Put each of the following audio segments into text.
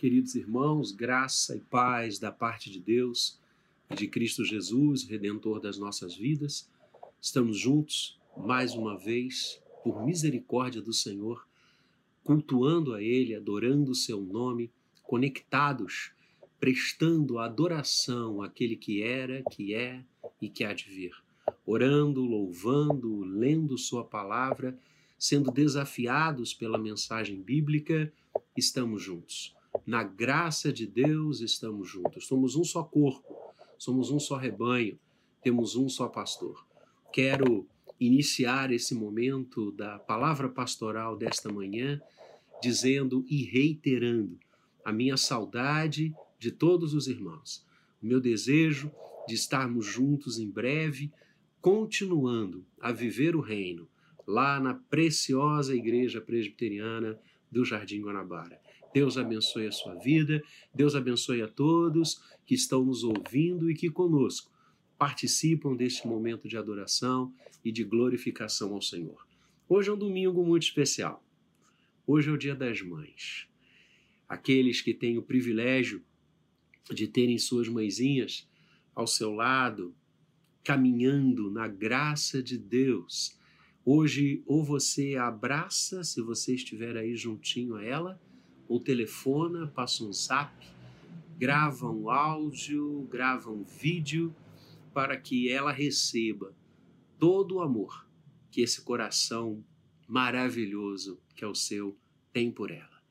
Queridos irmãos, graça e paz da parte de Deus e de Cristo Jesus, redentor das nossas vidas. Estamos juntos mais uma vez, por misericórdia do Senhor, cultuando a Ele, adorando o seu nome, conectados, prestando adoração àquele que era, que é e que há de vir. Orando, louvando, lendo Sua palavra, sendo desafiados pela mensagem bíblica, estamos juntos na graça de Deus estamos juntos. Somos um só corpo, somos um só rebanho, temos um só pastor. Quero iniciar esse momento da palavra pastoral desta manhã dizendo e reiterando a minha saudade de todos os irmãos, o meu desejo de estarmos juntos em breve, continuando a viver o reino lá na preciosa Igreja Presbiteriana do Jardim Guanabara. Deus abençoe a sua vida, Deus abençoe a todos que estão nos ouvindo e que conosco participam deste momento de adoração e de glorificação ao Senhor. Hoje é um domingo muito especial. Hoje é o Dia das Mães. Aqueles que têm o privilégio de terem suas mãezinhas ao seu lado, caminhando na graça de Deus. Hoje, ou você abraça, se você estiver aí juntinho a ela, ou telefona, passa um zap, grava um áudio, grava um vídeo para que ela receba todo o amor que esse coração maravilhoso que é o seu tem por ela.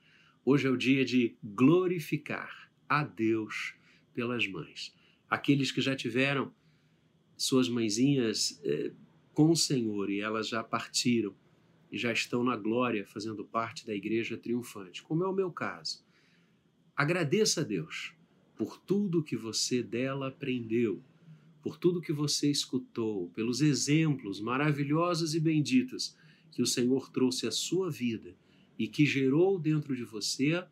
Hoje é o dia de glorificar a Deus pelas mães. Aqueles que já tiveram suas mãezinhas eh, com o Senhor e elas já partiram e já estão na glória fazendo parte da igreja triunfante, como é o meu caso. Agradeça a Deus por tudo que você dela aprendeu, por tudo que você escutou, pelos exemplos maravilhosos e benditos que o Senhor trouxe à sua vida e que gerou dentro de você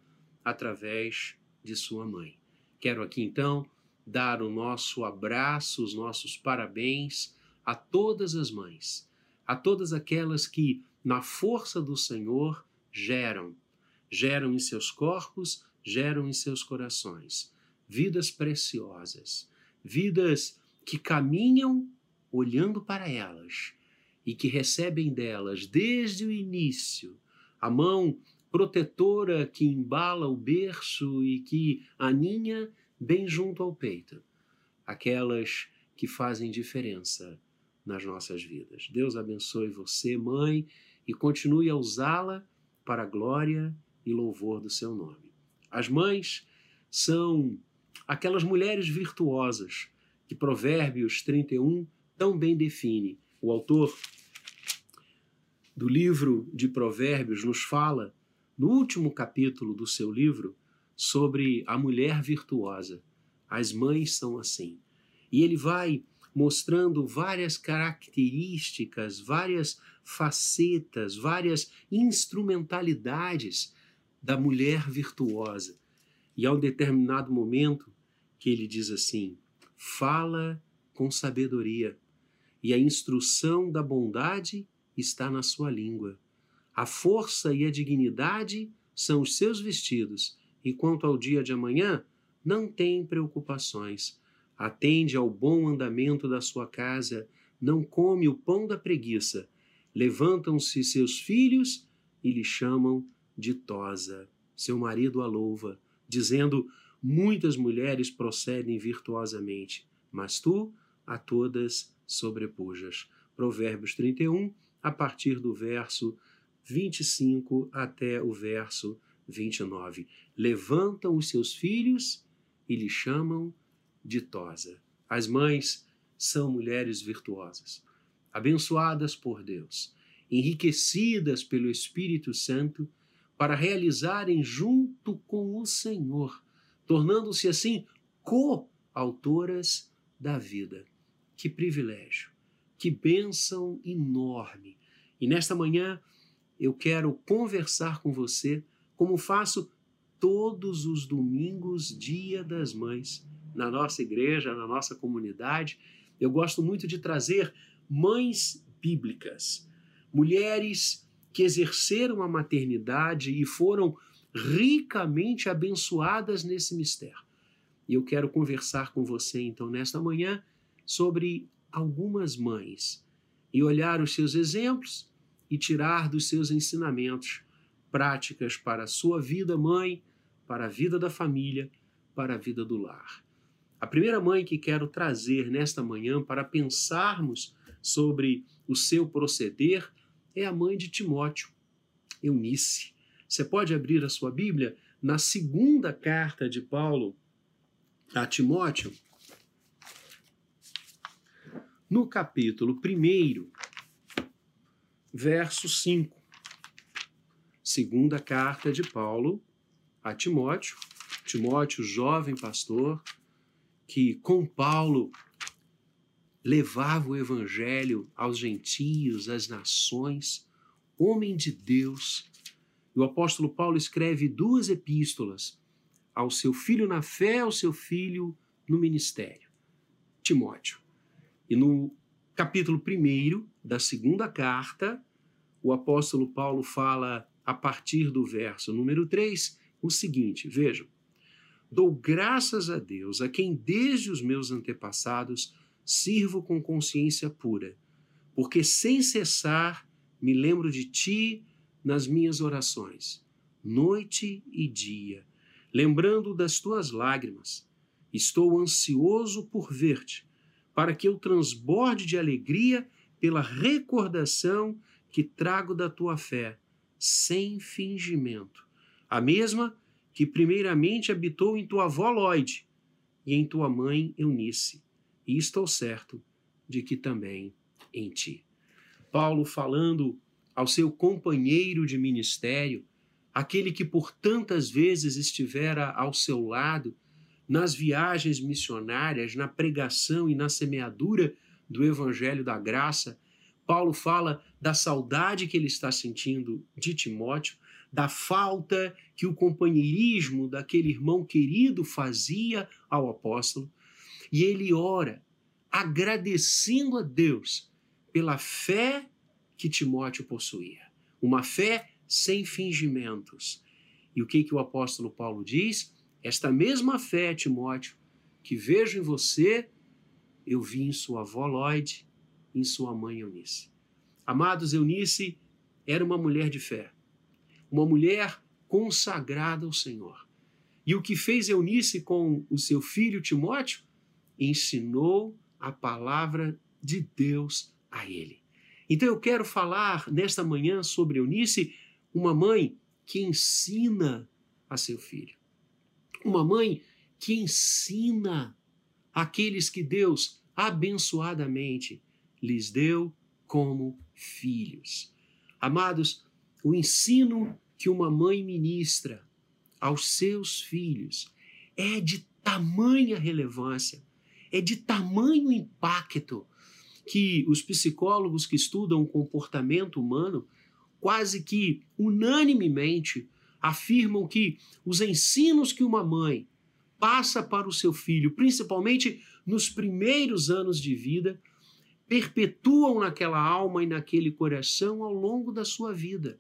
através de sua mãe. Quero aqui então dar o nosso abraço, os nossos parabéns a todas as mães, a todas aquelas que na força do Senhor, geram. Geram em seus corpos, geram em seus corações. Vidas preciosas, vidas que caminham olhando para elas e que recebem delas desde o início a mão protetora que embala o berço e que aninha bem junto ao peito. Aquelas que fazem diferença nas nossas vidas. Deus abençoe você, mãe, e continue a usá-la para a glória e louvor do seu nome. As mães são aquelas mulheres virtuosas que Provérbios 31 tão bem define. O autor do livro de Provérbios nos fala, no último capítulo do seu livro, sobre a mulher virtuosa. As mães são assim. E ele vai mostrando várias características, várias facetas, várias instrumentalidades da mulher virtuosa. E há um determinado momento que ele diz assim: fala com sabedoria, e a instrução da bondade está na sua língua. A força e a dignidade são os seus vestidos, e quanto ao dia de amanhã, não tem preocupações atende ao bom andamento da sua casa, não come o pão da preguiça. Levantam-se seus filhos e lhe chamam ditosa. Seu marido a louva, dizendo: Muitas mulheres procedem virtuosamente, mas tu a todas sobrepujas. Provérbios 31, a partir do verso 25 até o verso 29. Levantam os seus filhos e lhe chamam ditosa. As mães são mulheres virtuosas, abençoadas por Deus, enriquecidas pelo Espírito Santo para realizarem junto com o Senhor, tornando-se assim co-autoras da vida. Que privilégio, que bênção enorme. E nesta manhã eu quero conversar com você como faço todos os domingos, dia das mães na nossa igreja, na nossa comunidade. Eu gosto muito de trazer mães bíblicas, mulheres que exerceram a maternidade e foram ricamente abençoadas nesse mistério. E eu quero conversar com você então nesta manhã sobre algumas mães e olhar os seus exemplos e tirar dos seus ensinamentos práticas para a sua vida, mãe, para a vida da família, para a vida do lar. A primeira mãe que quero trazer nesta manhã para pensarmos sobre o seu proceder é a mãe de Timóteo, Eunice. Você pode abrir a sua Bíblia na segunda carta de Paulo a Timóteo, no capítulo 1, verso 5. Segunda carta de Paulo a Timóteo, Timóteo, jovem pastor, que com Paulo levava o evangelho aos gentios, às nações, homem de Deus. E o apóstolo Paulo escreve duas epístolas ao seu filho na fé, ao seu filho no ministério, Timóteo. E no capítulo 1 da segunda carta, o apóstolo Paulo fala, a partir do verso número 3, o seguinte: vejam. Dou graças a Deus, a quem desde os meus antepassados sirvo com consciência pura, porque sem cessar me lembro de ti nas minhas orações, noite e dia lembrando das tuas lágrimas. Estou ansioso por ver-te, para que eu transborde de alegria pela recordação que trago da tua fé, sem fingimento. A mesma que primeiramente habitou em tua avó Lloyd e em tua mãe Eunice, e estou certo de que também em ti. Paulo falando ao seu companheiro de ministério, aquele que por tantas vezes estivera ao seu lado nas viagens missionárias, na pregação e na semeadura do evangelho da graça. Paulo fala da saudade que ele está sentindo de Timóteo, da falta que o companheirismo daquele irmão querido fazia ao apóstolo, e ele ora agradecendo a Deus pela fé que Timóteo possuía, uma fé sem fingimentos. E o que, que o apóstolo Paulo diz? Esta mesma fé, Timóteo, que vejo em você, eu vi em sua avó Lloyd, em sua mãe Eunice. Amados, Eunice era uma mulher de fé, uma mulher consagrada ao Senhor. E o que fez Eunice com o seu filho Timóteo? Ensinou a palavra de Deus a ele. Então eu quero falar nesta manhã sobre Eunice uma mãe que ensina a seu filho. Uma mãe que ensina aqueles que Deus abençoadamente lhes deu como filhos. Amados, o ensino que uma mãe ministra aos seus filhos é de tamanha relevância, é de tamanho impacto que os psicólogos que estudam o comportamento humano quase que unanimemente afirmam que os ensinos que uma mãe passa para o seu filho, principalmente nos primeiros anos de vida, perpetuam naquela alma e naquele coração ao longo da sua vida.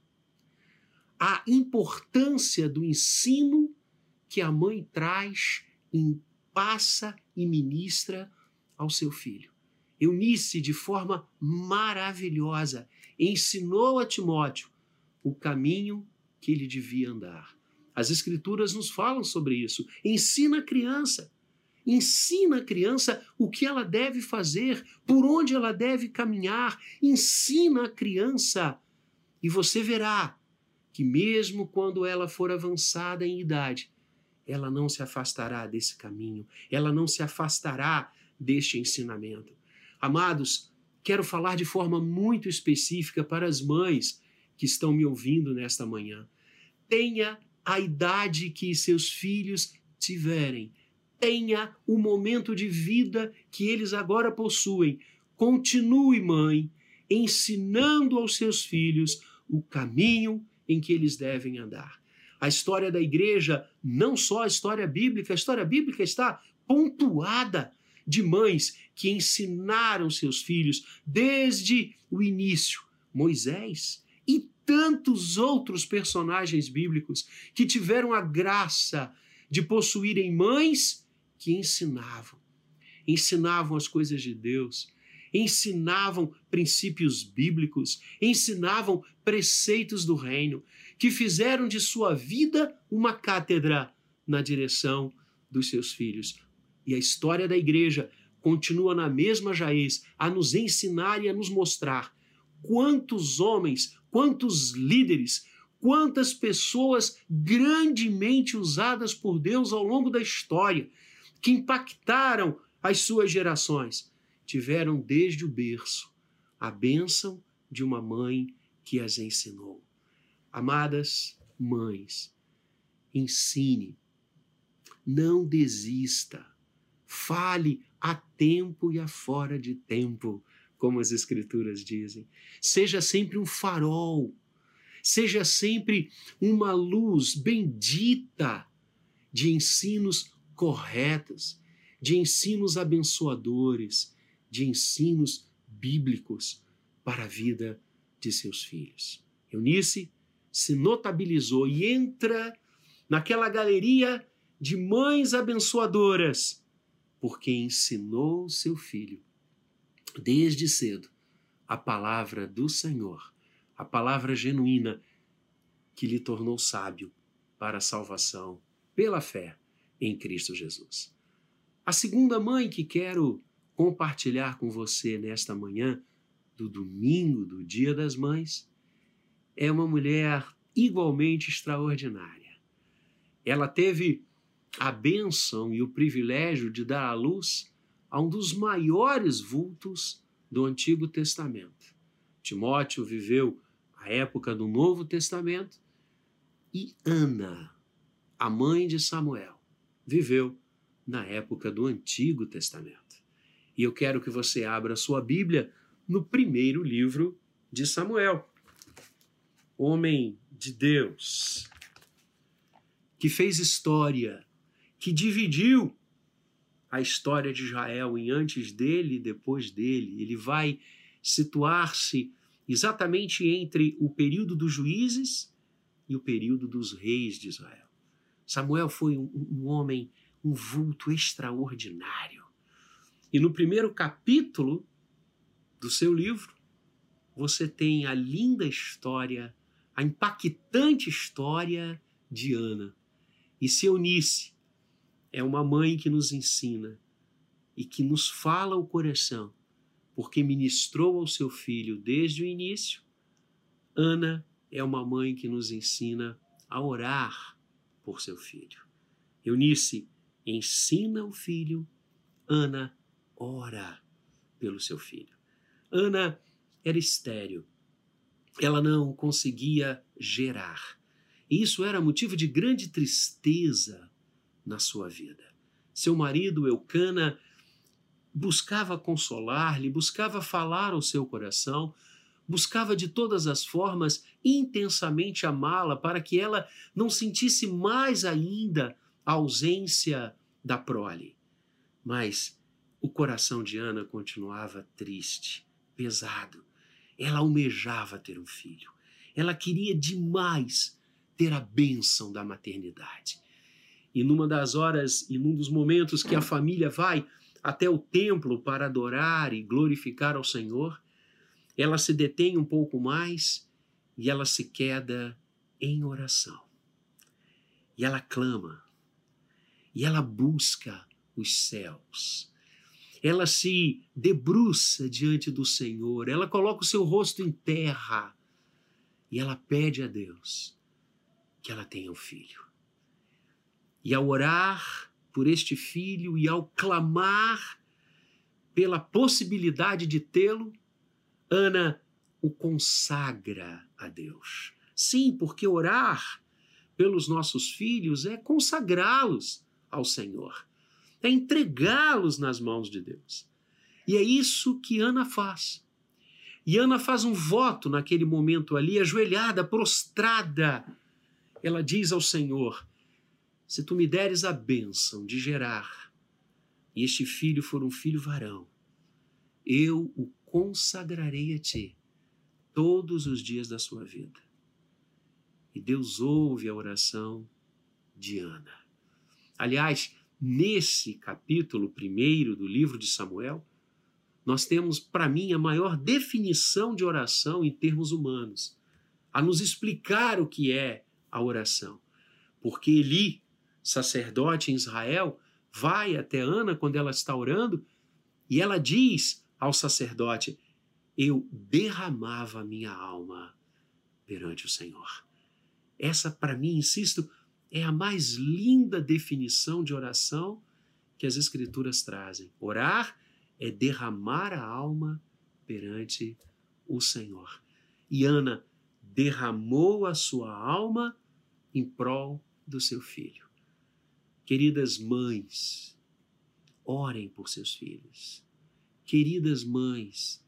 A importância do ensino que a mãe traz, passa e ministra ao seu filho. Eunice, de forma maravilhosa, ensinou a Timóteo o caminho que ele devia andar. As Escrituras nos falam sobre isso. Ensina a criança. Ensina a criança o que ela deve fazer, por onde ela deve caminhar. Ensina a criança. E você verá que, mesmo quando ela for avançada em idade, ela não se afastará desse caminho, ela não se afastará deste ensinamento. Amados, quero falar de forma muito específica para as mães que estão me ouvindo nesta manhã. Tenha a idade que seus filhos tiverem. Tenha o momento de vida que eles agora possuem. Continue, mãe, ensinando aos seus filhos o caminho em que eles devem andar. A história da igreja, não só a história bíblica, a história bíblica está pontuada de mães que ensinaram seus filhos desde o início. Moisés e tantos outros personagens bíblicos que tiveram a graça de possuírem mães que ensinavam. Ensinavam as coisas de Deus, ensinavam princípios bíblicos, ensinavam preceitos do reino, que fizeram de sua vida uma cátedra na direção dos seus filhos. E a história da igreja continua na mesma raiz a nos ensinar e a nos mostrar quantos homens, quantos líderes, quantas pessoas grandemente usadas por Deus ao longo da história, que impactaram as suas gerações, tiveram desde o berço a bênção de uma mãe que as ensinou. Amadas mães, ensine, não desista, fale a tempo e a fora de tempo como as Escrituras dizem. Seja sempre um farol, seja sempre uma luz bendita de ensinos corretos, de ensinos abençoadores, de ensinos bíblicos para a vida de seus filhos. Eunice se notabilizou e entra naquela galeria de mães abençoadoras, porque ensinou seu filho desde cedo a palavra do Senhor, a palavra genuína que lhe tornou sábio para a salvação pela fé em Cristo Jesus. A segunda mãe que quero compartilhar com você nesta manhã do domingo do Dia das Mães é uma mulher igualmente extraordinária. Ela teve a bênção e o privilégio de dar à luz a um dos maiores vultos do Antigo Testamento. Timóteo viveu a época do Novo Testamento e Ana, a mãe de Samuel, viveu na época do Antigo Testamento. E eu quero que você abra sua Bíblia no primeiro livro de Samuel. Homem de Deus, que fez história, que dividiu a história de Israel em antes dele e depois dele. Ele vai situar-se exatamente entre o período dos juízes e o período dos reis de Israel. Samuel foi um, um homem, um vulto extraordinário. E no primeiro capítulo do seu livro, você tem a linda história, a impactante história de Ana e se Eunice, é uma mãe que nos ensina e que nos fala o coração, porque ministrou ao seu filho desde o início. Ana é uma mãe que nos ensina a orar por seu filho. Eunice ensina o filho, Ana ora pelo seu filho. Ana era estéril, ela não conseguia gerar. E isso era motivo de grande tristeza na sua vida. Seu marido, Eucana, buscava consolar-lhe, buscava falar ao seu coração, buscava de todas as formas intensamente amá-la para que ela não sentisse mais ainda a ausência da prole. Mas o coração de Ana continuava triste, pesado. Ela almejava ter um filho. Ela queria demais ter a bênção da maternidade. E numa das horas e num dos momentos que a família vai até o templo para adorar e glorificar ao Senhor, ela se detém um pouco mais e ela se queda em oração. E ela clama, e ela busca os céus. Ela se debruça diante do Senhor, ela coloca o seu rosto em terra e ela pede a Deus que ela tenha um filho. E ao orar por este filho e ao clamar pela possibilidade de tê-lo, Ana o consagra a Deus. Sim, porque orar pelos nossos filhos é consagrá-los ao Senhor, é entregá-los nas mãos de Deus. E é isso que Ana faz. E Ana faz um voto naquele momento ali, ajoelhada, prostrada. Ela diz ao Senhor: se tu me deres a bênção de gerar, e este filho for um filho varão, eu o consagrarei a ti todos os dias da sua vida. E Deus ouve a oração de Ana. Aliás, nesse capítulo primeiro do livro de Samuel, nós temos, para mim, a maior definição de oração em termos humanos, a nos explicar o que é a oração. Porque Eli, sacerdote em Israel, vai até Ana quando ela está orando e ela diz ao sacerdote: Eu derramava minha alma perante o Senhor. Essa, para mim, insisto, é a mais linda definição de oração que as Escrituras trazem. Orar é derramar a alma perante o Senhor. E Ana derramou a sua alma em prol do seu filho. Queridas mães, orem por seus filhos. Queridas mães,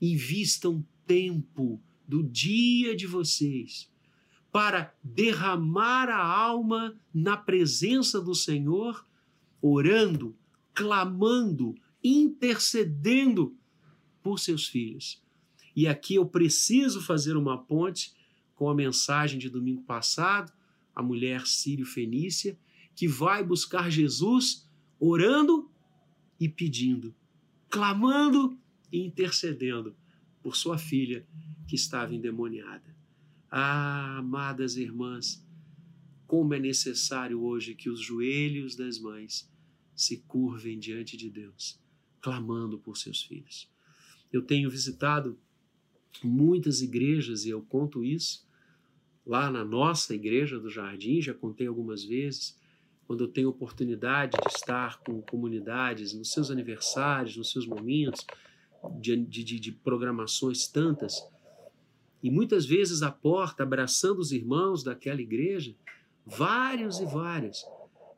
invistam tempo do dia de vocês para derramar a alma na presença do Senhor, orando, clamando, intercedendo por seus filhos. E aqui eu preciso fazer uma ponte com a mensagem de domingo passado, a mulher sírio-fenícia, que vai buscar Jesus orando e pedindo, clamando e intercedendo por sua filha que estava endemoniada. Ah, amadas irmãs, como é necessário hoje que os joelhos das mães se curvem diante de Deus, clamando por seus filhos. Eu tenho visitado muitas igrejas e eu conto isso lá na nossa igreja do Jardim, já contei algumas vezes, quando eu tenho oportunidade de estar com comunidades nos seus aniversários, nos seus momentos de, de, de programações tantas e muitas vezes à porta, abraçando os irmãos daquela igreja, vários e várias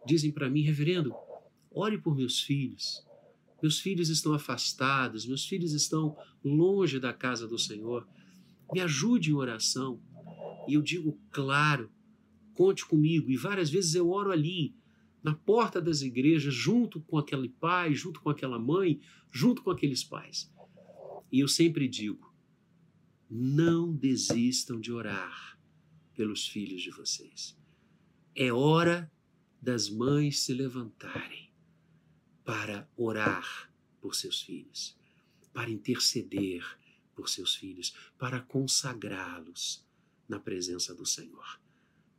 dizem para mim, reverendo, ore por meus filhos. Meus filhos estão afastados, meus filhos estão longe da casa do Senhor. Me ajude em oração. E eu digo, claro, conte comigo. E várias vezes eu oro ali, na porta das igrejas, junto com aquele pai, junto com aquela mãe, junto com aqueles pais. E eu sempre digo: não desistam de orar pelos filhos de vocês. É hora das mães se levantarem para orar por seus filhos, para interceder por seus filhos, para consagrá-los na presença do Senhor.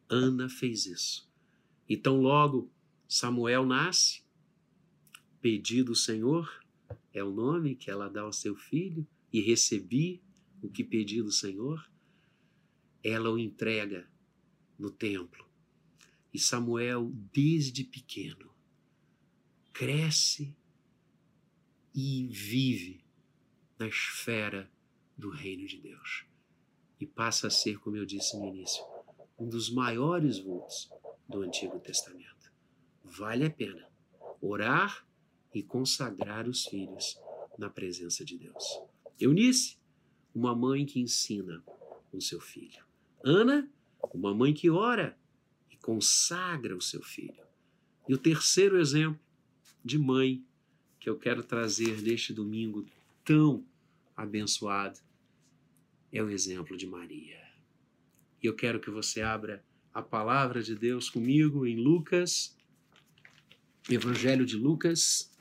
Ana fez isso. E tão logo Samuel nasce, pedido o Senhor é o nome que ela dá ao seu filho, e recebi o que pedi do Senhor, ela o entrega no templo. E Samuel, desde pequeno, cresce e vive na esfera do reino de Deus. E passa a ser, como eu disse no início, um dos maiores vultos do Antigo Testamento. Vale a pena orar e consagrar os filhos na presença de Deus. Eunice, uma mãe que ensina o seu filho. Ana, uma mãe que ora e consagra o seu filho. E o terceiro exemplo de mãe que eu quero trazer neste domingo tão abençoado é o exemplo de Maria. E eu quero que você abra a palavra de Deus comigo em Lucas, Evangelho de Lucas,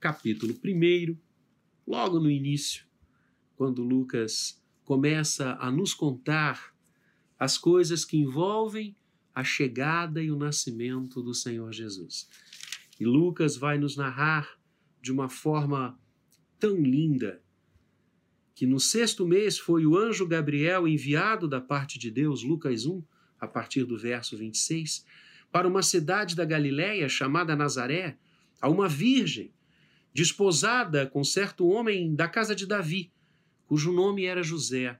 capítulo 1, logo no início quando Lucas começa a nos contar as coisas que envolvem a chegada e o nascimento do Senhor Jesus. E Lucas vai nos narrar de uma forma tão linda que no sexto mês foi o anjo Gabriel enviado da parte de Deus, Lucas 1, a partir do verso 26, para uma cidade da Galiléia chamada Nazaré, a uma virgem, desposada com certo homem da casa de Davi, cujo nome era José.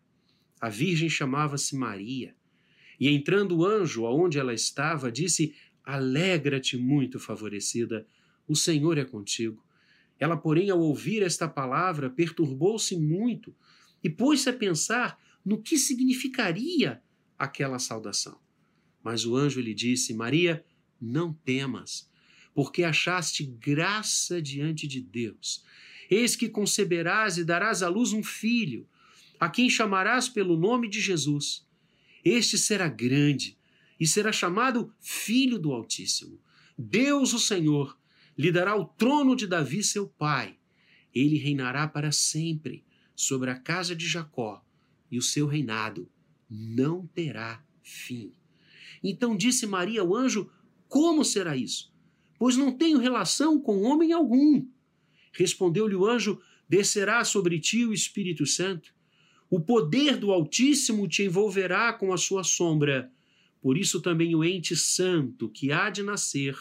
A virgem chamava-se Maria. E entrando o anjo aonde ela estava, disse: Alegra-te, muito favorecida, o Senhor é contigo. Ela, porém, ao ouvir esta palavra, perturbou-se muito e pôs-se a pensar no que significaria aquela saudação. Mas o anjo lhe disse: Maria, não temas, porque achaste graça diante de Deus. Eis que conceberás e darás à luz um filho, a quem chamarás pelo nome de Jesus. Este será grande e será chamado Filho do Altíssimo. Deus, o Senhor, lhe dará o trono de Davi, seu pai. Ele reinará para sempre sobre a casa de Jacó, e o seu reinado não terá fim. Então disse Maria ao anjo: Como será isso? Pois não tenho relação com homem algum. Respondeu-lhe o anjo: Descerá sobre ti o Espírito Santo. O poder do Altíssimo te envolverá com a sua sombra. Por isso também o ente santo que há de nascer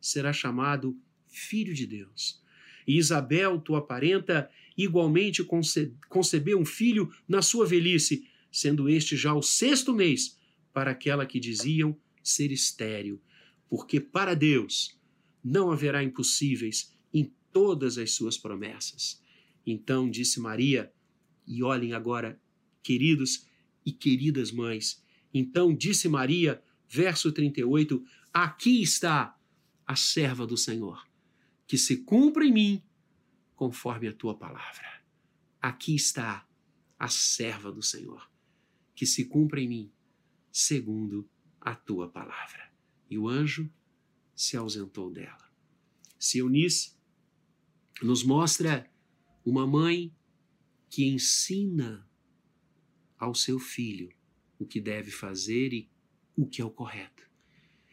será chamado Filho de Deus. E Isabel, tua parenta, igualmente conce concebeu um filho na sua velhice, sendo este já o sexto mês para aquela que diziam ser estéril, porque para Deus não haverá impossíveis todas as suas promessas. Então disse Maria, e olhem agora, queridos e queridas mães, então disse Maria, verso 38, aqui está a serva do Senhor, que se cumpra em mim conforme a tua palavra. Aqui está a serva do Senhor, que se cumpra em mim segundo a tua palavra. E o anjo se ausentou dela. Se Eunice nos mostra uma mãe que ensina ao seu filho o que deve fazer e o que é o correto.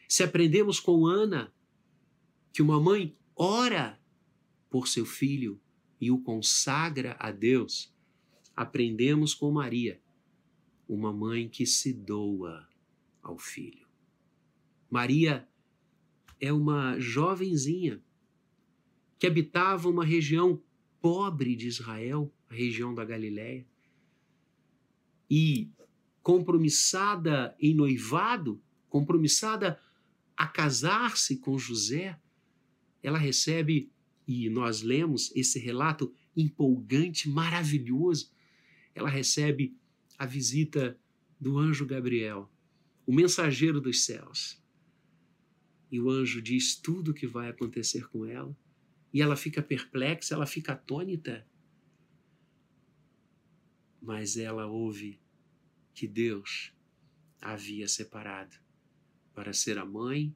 Se aprendemos com Ana que uma mãe ora por seu filho e o consagra a Deus, aprendemos com Maria, uma mãe que se doa ao filho. Maria é uma jovenzinha que habitava uma região pobre de Israel, a região da Galiléia, e compromissada em noivado, compromissada a casar-se com José, ela recebe, e nós lemos esse relato empolgante, maravilhoso, ela recebe a visita do anjo Gabriel, o mensageiro dos céus. E o anjo diz tudo o que vai acontecer com ela, e ela fica perplexa, ela fica atônita. Mas ela ouve que Deus a havia separado para ser a mãe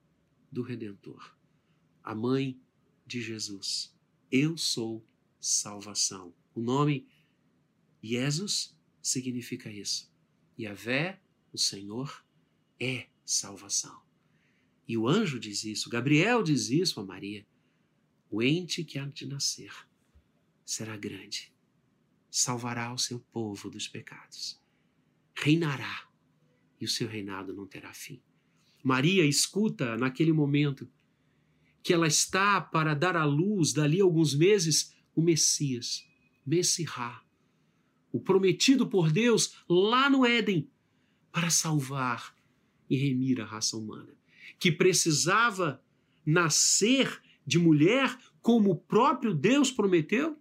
do Redentor, a mãe de Jesus. Eu sou salvação. O nome Jesus significa isso. Yahvé, o Senhor, é salvação. E o anjo diz isso, Gabriel diz isso a Maria. O ente que há de nascer será grande, salvará o seu povo dos pecados, reinará e o seu reinado não terá fim. Maria escuta naquele momento que ela está para dar à luz, dali a alguns meses, o Messias, Messirá, o prometido por Deus lá no Éden, para salvar e remir a raça humana, que precisava nascer de mulher, como o próprio Deus prometeu,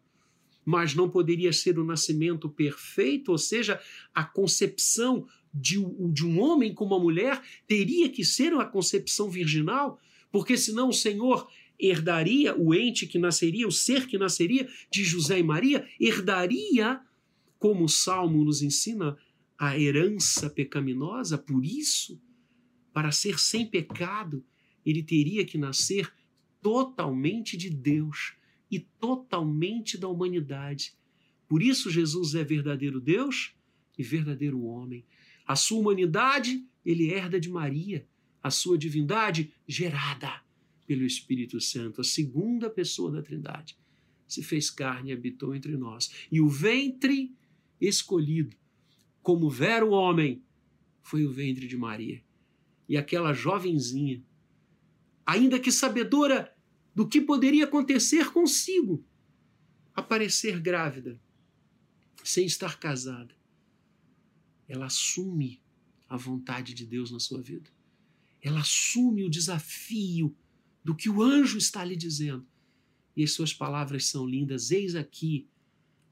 mas não poderia ser o nascimento perfeito, ou seja, a concepção de, de um homem com uma mulher teria que ser uma concepção virginal, porque senão o Senhor herdaria o ente que nasceria, o ser que nasceria de José e Maria, herdaria, como o Salmo nos ensina, a herança pecaminosa, por isso, para ser sem pecado, ele teria que nascer totalmente de Deus e totalmente da humanidade. Por isso, Jesus é verdadeiro Deus e verdadeiro homem. A sua humanidade, ele herda de Maria, a sua divindade, gerada pelo Espírito Santo, a segunda pessoa da Trindade, se fez carne e habitou entre nós. E o ventre escolhido, como vero homem, foi o ventre de Maria. E aquela jovenzinha ainda que sabedora do que poderia acontecer consigo, aparecer grávida, sem estar casada. Ela assume a vontade de Deus na sua vida. Ela assume o desafio do que o anjo está lhe dizendo. E as suas palavras são lindas. Eis aqui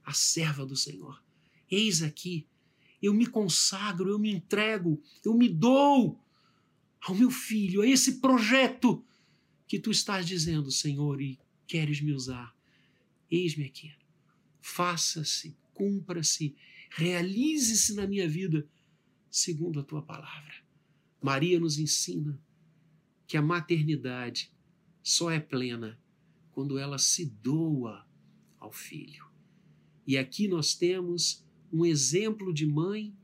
a serva do Senhor. Eis aqui. Eu me consagro, eu me entrego, eu me dou ao meu filho, a esse projeto que tu estás dizendo, Senhor, e queres me usar. Eis-me aqui. Faça-se, cumpra-se, realize-se na minha vida segundo a tua palavra. Maria nos ensina que a maternidade só é plena quando ela se doa ao filho. E aqui nós temos um exemplo de mãe,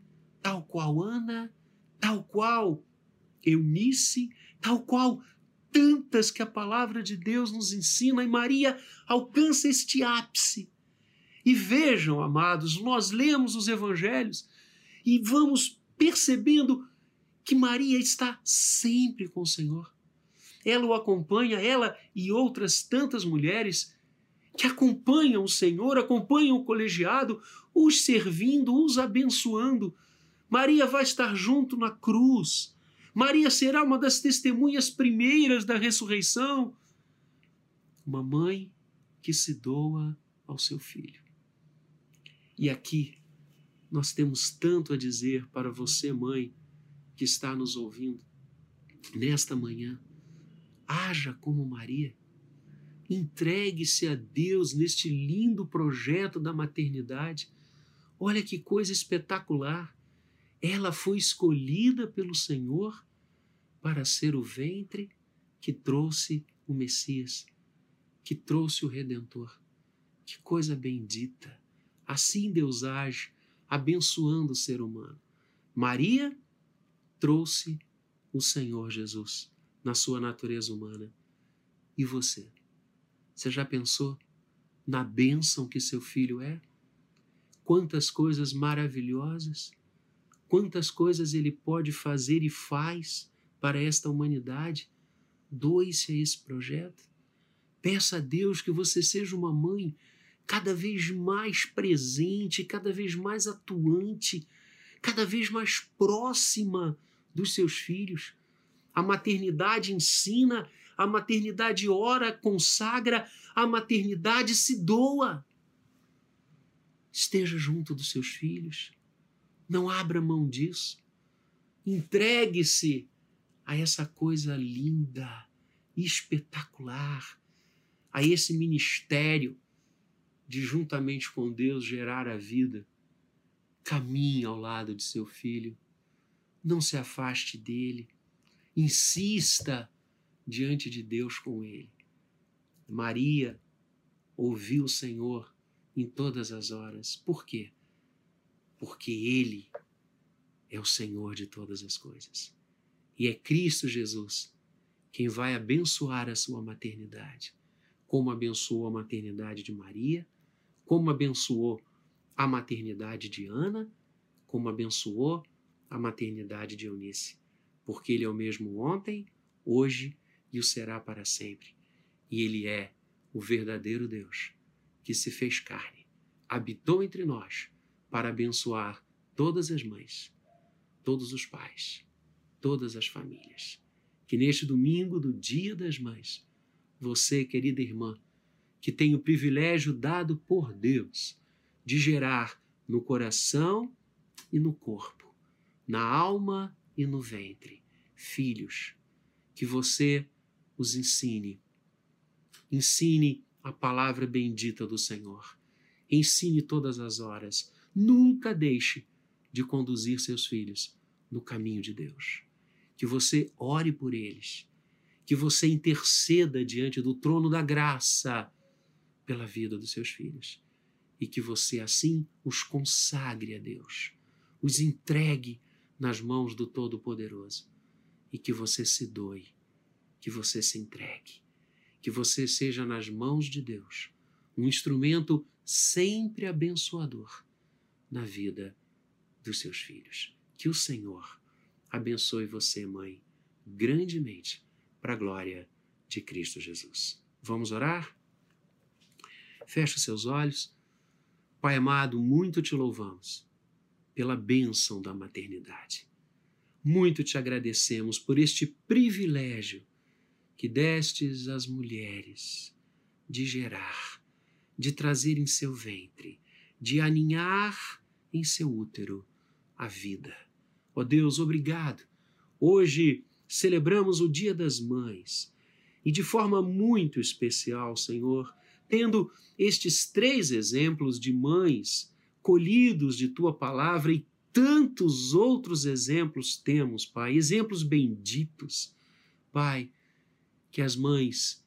tal qual Ana, tal qual Eunice, tal qual tantas que a palavra de Deus nos ensina, e Maria alcança este ápice. E vejam, amados, nós lemos os evangelhos e vamos percebendo que Maria está sempre com o Senhor. Ela o acompanha, ela e outras tantas mulheres que acompanham o Senhor, acompanham o colegiado, os servindo, os abençoando. Maria vai estar junto na cruz. Maria será uma das testemunhas primeiras da ressurreição. Uma mãe que se doa ao seu filho. E aqui nós temos tanto a dizer para você, mãe, que está nos ouvindo nesta manhã. Haja como Maria Entregue-se a Deus neste lindo projeto da maternidade. Olha que coisa espetacular! Ela foi escolhida pelo Senhor para ser o ventre que trouxe o Messias, que trouxe o Redentor. Que coisa bendita! Assim Deus age, abençoando o ser humano. Maria trouxe o Senhor Jesus na sua natureza humana. E você? Você já pensou na bênção que seu filho é? Quantas coisas maravilhosas, quantas coisas ele pode fazer e faz para esta humanidade. Doe-se a esse projeto. Peça a Deus que você seja uma mãe cada vez mais presente, cada vez mais atuante, cada vez mais próxima dos seus filhos. A maternidade ensina a maternidade ora, consagra, a maternidade se doa. Esteja junto dos seus filhos. Não abra mão disso. Entregue-se a essa coisa linda, espetacular, a esse ministério de juntamente com Deus gerar a vida. Caminhe ao lado de seu filho. Não se afaste dele. Insista diante de Deus com ele. Maria ouviu o Senhor em todas as horas. Por quê? Porque Ele é o Senhor de todas as coisas. E é Cristo Jesus quem vai abençoar a sua maternidade, como abençoou a maternidade de Maria, como abençoou a maternidade de Ana, como abençoou a maternidade de Eunice. Porque Ele é o mesmo ontem, hoje e o será para sempre. E Ele é o verdadeiro Deus que se fez carne, habitou entre nós para abençoar todas as mães, todos os pais, todas as famílias. Que neste domingo do Dia das Mães, você, querida irmã, que tem o privilégio dado por Deus de gerar no coração e no corpo, na alma e no ventre, filhos, que você os ensine. Ensine a palavra bendita do Senhor. Ensine todas as horas. Nunca deixe de conduzir seus filhos no caminho de Deus. Que você ore por eles. Que você interceda diante do trono da graça pela vida dos seus filhos. E que você assim os consagre a Deus. Os entregue nas mãos do Todo-Poderoso. E que você se doe que você se entregue, que você seja nas mãos de Deus um instrumento sempre abençoador na vida dos seus filhos. Que o Senhor abençoe você, mãe, grandemente, para a glória de Cristo Jesus. Vamos orar? Feche os seus olhos. Pai amado, muito te louvamos pela bênção da maternidade. Muito te agradecemos por este privilégio que destes às mulheres de gerar, de trazer em seu ventre, de aninhar em seu útero a vida. Ó oh Deus, obrigado. Hoje celebramos o Dia das Mães e de forma muito especial, Senhor, tendo estes três exemplos de mães colhidos de tua palavra e tantos outros exemplos temos, Pai, exemplos benditos. Pai, que as mães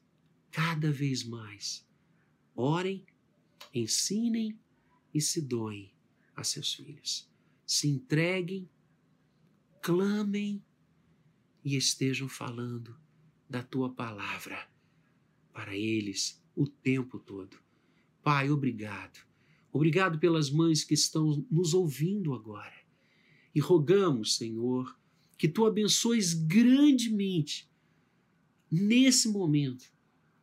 cada vez mais orem, ensinem e se doem a seus filhos. Se entreguem, clamem e estejam falando da tua palavra para eles o tempo todo. Pai, obrigado. Obrigado pelas mães que estão nos ouvindo agora. E rogamos, Senhor, que tu abençoes grandemente, nesse momento,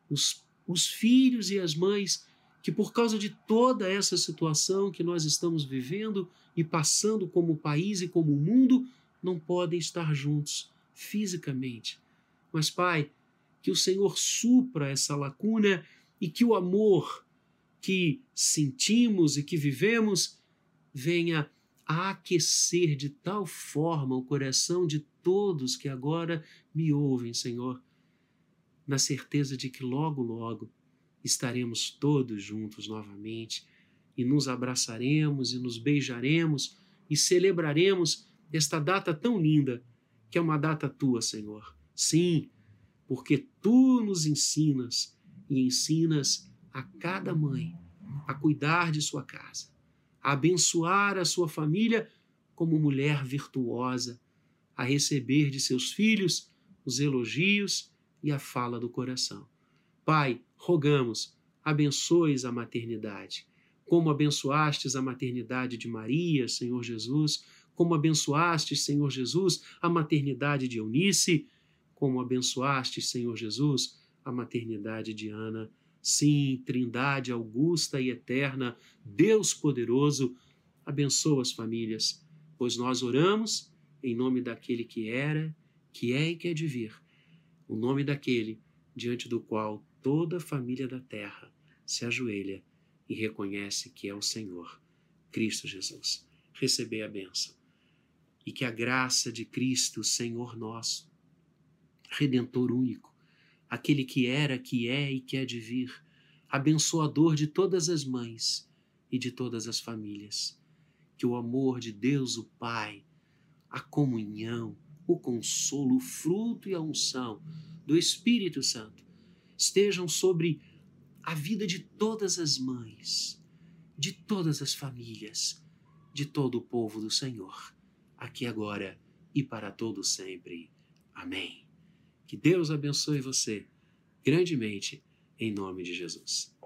os, os filhos e as mães que, por causa de toda essa situação que nós estamos vivendo e passando como país e como mundo, não podem estar juntos fisicamente. Mas, Pai, que o Senhor supra essa lacuna e que o amor que sentimos e que vivemos venha a aquecer de tal forma o coração de todos que agora me ouvem, Senhor, na certeza de que logo, logo estaremos todos juntos novamente e nos abraçaremos e nos beijaremos e celebraremos esta data tão linda, que é uma data tua, Senhor. Sim, porque tu nos ensinas e ensinas a cada mãe a cuidar de sua casa, a abençoar a sua família como mulher virtuosa, a receber de seus filhos os elogios e a fala do coração. Pai, rogamos, abençoes a maternidade, como abençoastes a maternidade de Maria, Senhor Jesus, como abençoastes, Senhor Jesus, a maternidade de Eunice, como abençoastes, Senhor Jesus, a maternidade de Ana. Sim, Trindade augusta e eterna, Deus poderoso, abençoa as famílias, pois nós oramos em nome daquele que era, que é e que é de vir, o nome daquele diante do qual toda a família da terra se ajoelha e reconhece que é o Senhor, Cristo Jesus. Receber a benção. E que a graça de Cristo, Senhor nosso, Redentor único, aquele que era, que é e que é de vir, abençoador de todas as mães e de todas as famílias. Que o amor de Deus, o Pai, a comunhão, o consolo, o fruto e a unção do Espírito Santo estejam sobre a vida de todas as mães, de todas as famílias, de todo o povo do Senhor, aqui agora e para todo sempre. Amém. Que Deus abençoe você grandemente, em nome de Jesus.